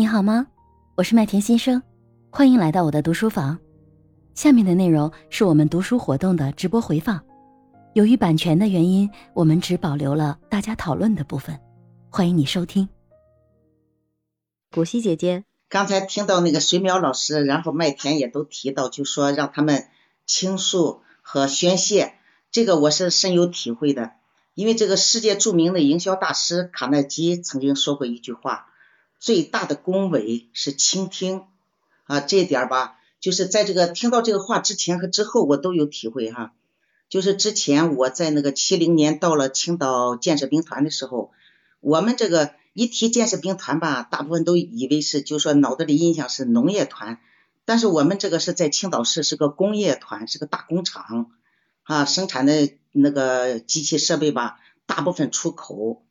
你好吗？我是麦田先生，欢迎来到我的读书房。下面的内容是我们读书活动的直播回放，由于版权的原因，我们只保留了大家讨论的部分。欢迎你收听。古希姐姐，刚才听到那个水淼老师，然后麦田也都提到，就说让他们倾诉和宣泄，这个我是深有体会的。因为这个世界著名的营销大师卡耐基曾经说过一句话：“最大的恭维是倾听。”啊，这一点吧，就是在这个听到这个话之前和之后，我都有体会哈。就是之前我在那个七零年到了青岛建设兵团的时候，我们这个一提建设兵团吧，大部分都以为是，就说脑子里印象是农业团，但是我们这个是在青岛市是个工业团，是个大工厂。啊，生产的那个机器设备吧，大部分出口。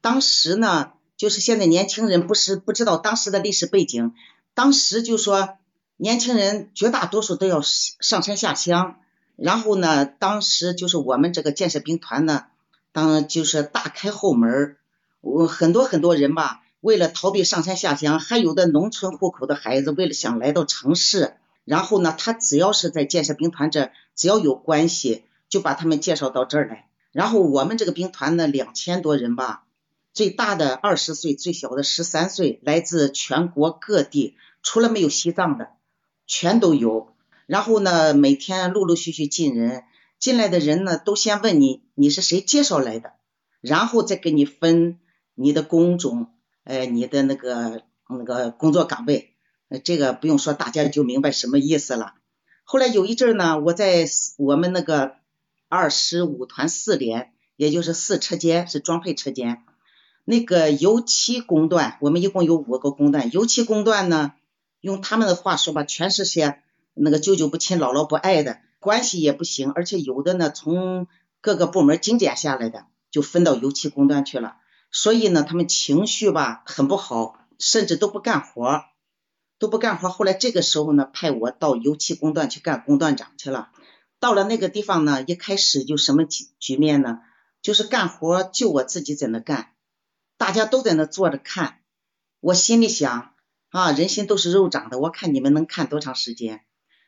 当时呢，就是现在年轻人不是不知道当时的历史背景，当时就说年轻人绝大多数都要上山下乡，然后呢，当时就是我们这个建设兵团呢，当就是大开后门，我很多很多人吧，为了逃避上山下乡，还有的农村户口的孩子，为了想来到城市。然后呢，他只要是在建设兵团这，只要有关系，就把他们介绍到这儿来。然后我们这个兵团呢，两千多人吧，最大的二十岁，最小的十三岁，来自全国各地，除了没有西藏的，全都有。然后呢，每天陆陆续续进人，进来的人呢，都先问你你是谁介绍来的，然后再给你分你的工种，呃，你的那个那个工作岗位。呃这个不用说，大家就明白什么意思了。后来有一阵呢，我在我们那个二十五团四连，也就是四车间，是装配车间。那个油漆工段，我们一共有五个工段。油漆工段呢，用他们的话说吧，全是些那个舅舅不亲、姥姥不爱的，关系也不行。而且有的呢，从各个部门精简下来的，就分到油漆工段去了。所以呢，他们情绪吧很不好，甚至都不干活。都不干活，后来这个时候呢，派我到油漆工段去干工段长去了。到了那个地方呢，一开始就什么局局面呢？就是干活就我自己在那干，大家都在那坐着看。我心里想啊，人心都是肉长的，我看你们能看多长时间？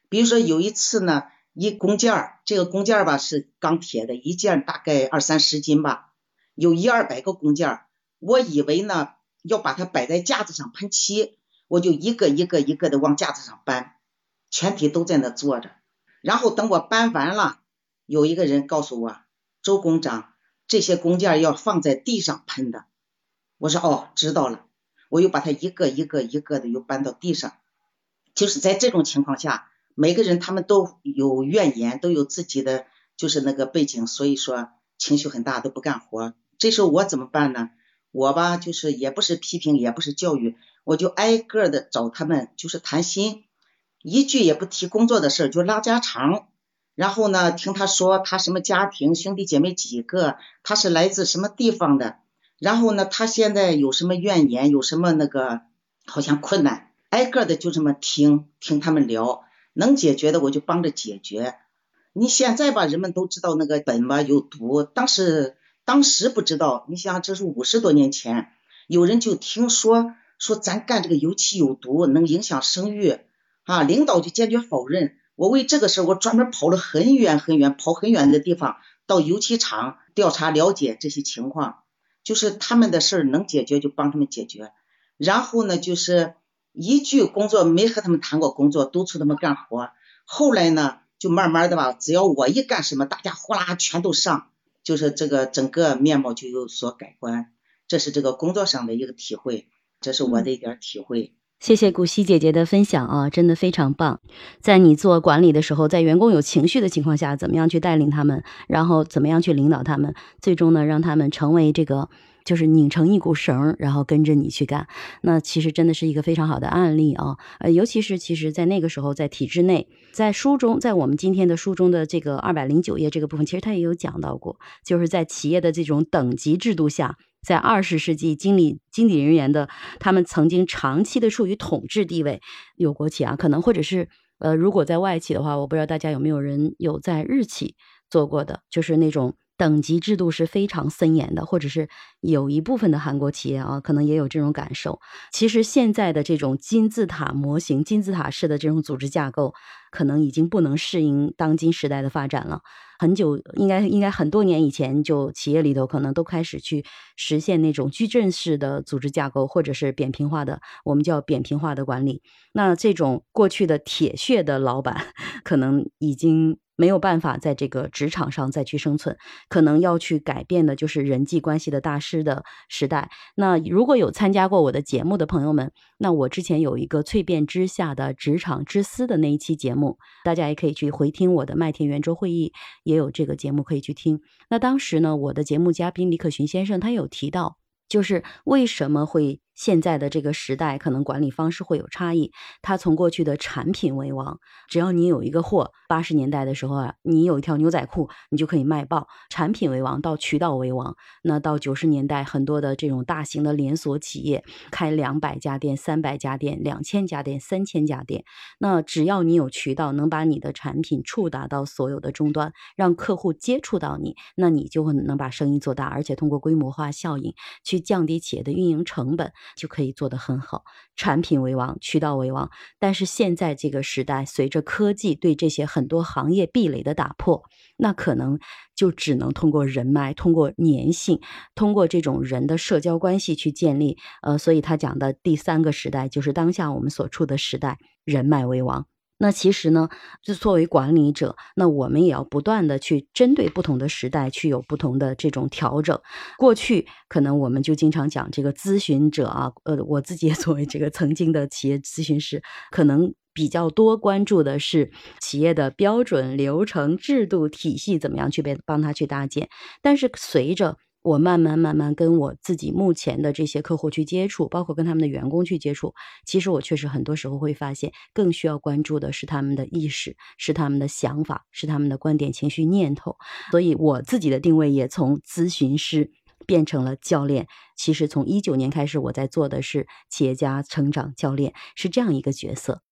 比如说有一次呢，一工件儿，这个工件儿吧是钢铁的，一件大概二三十斤吧，有一二百个工件儿。我以为呢要把它摆在架子上喷漆。我就一个一个一个的往架子上搬，全体都在那坐着。然后等我搬完了，有一个人告诉我：“周工长，这些工件要放在地上喷的。”我说：“哦，知道了。”我又把它一个一个一个的又搬到地上。就是在这种情况下，每个人他们都有怨言，都有自己的就是那个背景，所以说情绪很大，都不干活。这时候我怎么办呢？我吧，就是也不是批评，也不是教育。我就挨个的找他们，就是谈心，一句也不提工作的事儿，就拉家常。然后呢，听他说他什么家庭，兄弟姐妹几个，他是来自什么地方的。然后呢，他现在有什么怨言，有什么那个好像困难，挨个的就这么听听他们聊，能解决的我就帮着解决。你现在吧，人们都知道那个苯吧有毒，当时当时不知道。你想，这是五十多年前，有人就听说。说咱干这个油漆有毒，能影响生育啊！领导就坚决否认。我为这个事儿，我专门跑了很远很远，跑很远的地方，到油漆厂调查了解这些情况。就是他们的事儿能解决就帮他们解决。然后呢，就是一句工作没和他们谈过工作，督促他们干活。后来呢，就慢慢的吧，只要我一干什么，大家呼啦全都上，就是这个整个面貌就有所改观。这是这个工作上的一个体会。这是我的一点体会。谢谢古希姐姐的分享啊，真的非常棒。在你做管理的时候，在员工有情绪的情况下，怎么样去带领他们，然后怎么样去领导他们，最终呢，让他们成为这个就是拧成一股绳，然后跟着你去干。那其实真的是一个非常好的案例啊。呃，尤其是其实在那个时候，在体制内，在书中，在我们今天的书中的这个二百零九页这个部分，其实他也有讲到过，就是在企业的这种等级制度下。在二十世纪，经理经理人员的他们曾经长期的处于统治地位。有国企啊，可能或者是呃，如果在外企的话，我不知道大家有没有人有在日企做过的，就是那种等级制度是非常森严的，或者是有一部分的韩国企业啊，可能也有这种感受。其实现在的这种金字塔模型、金字塔式的这种组织架构，可能已经不能适应当今时代的发展了。很久，应该应该很多年以前，就企业里头可能都开始去实现那种矩阵式的组织架构，或者是扁平化的，我们叫扁平化的管理。那这种过去的铁血的老板，可能已经。没有办法在这个职场上再去生存，可能要去改变的就是人际关系的大师的时代。那如果有参加过我的节目的朋友们，那我之前有一个蜕变之下的职场之思的那一期节目，大家也可以去回听我的麦田圆桌会议，也有这个节目可以去听。那当时呢，我的节目嘉宾李可群先生他有提到，就是为什么会。现在的这个时代，可能管理方式会有差异。它从过去的产品为王，只要你有一个货，八十年代的时候啊，你有一条牛仔裤，你就可以卖爆。产品为王，到渠道为王。那到九十年代，很多的这种大型的连锁企业开两百家店、三百家店、两千家店、三千家店。那只要你有渠道，能把你的产品触达到所有的终端，让客户接触到你，那你就会能把生意做大，而且通过规模化效应去降低企业的运营成本。就可以做得很好，产品为王，渠道为王。但是现在这个时代，随着科技对这些很多行业壁垒的打破，那可能就只能通过人脉，通过粘性，通过这种人的社交关系去建立。呃，所以他讲的第三个时代，就是当下我们所处的时代，人脉为王。那其实呢，就作为管理者，那我们也要不断的去针对不同的时代去有不同的这种调整。过去可能我们就经常讲这个咨询者啊，呃，我自己也作为这个曾经的企业咨询师，可能比较多关注的是企业的标准、流程、制度体系怎么样去被帮他去搭建。但是随着我慢慢慢慢跟我自己目前的这些客户去接触，包括跟他们的员工去接触，其实我确实很多时候会发现，更需要关注的是他们的意识，是他们的想法，是他们的观点、情绪、念头。所以我自己的定位也从咨询师变成了教练。其实从一九年开始，我在做的是企业家成长教练，是这样一个角色。